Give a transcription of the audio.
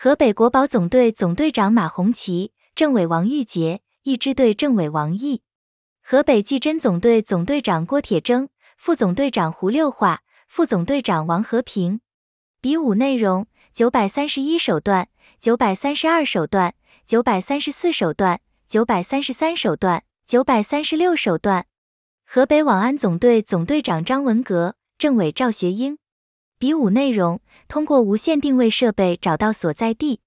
河北国保总队总队长马红旗，政委王玉杰，一支队政委王毅。河北技侦总队总队长郭铁铮，副总队长胡六化，副总队长王和平。比武内容：九百三十一手段，九百三十二手段，九百三十四手段，九百三十三手段，九百三十六手段。河北网安总队总队长张文革，政委赵学英。比武内容：通过无线定位设备找到所在地。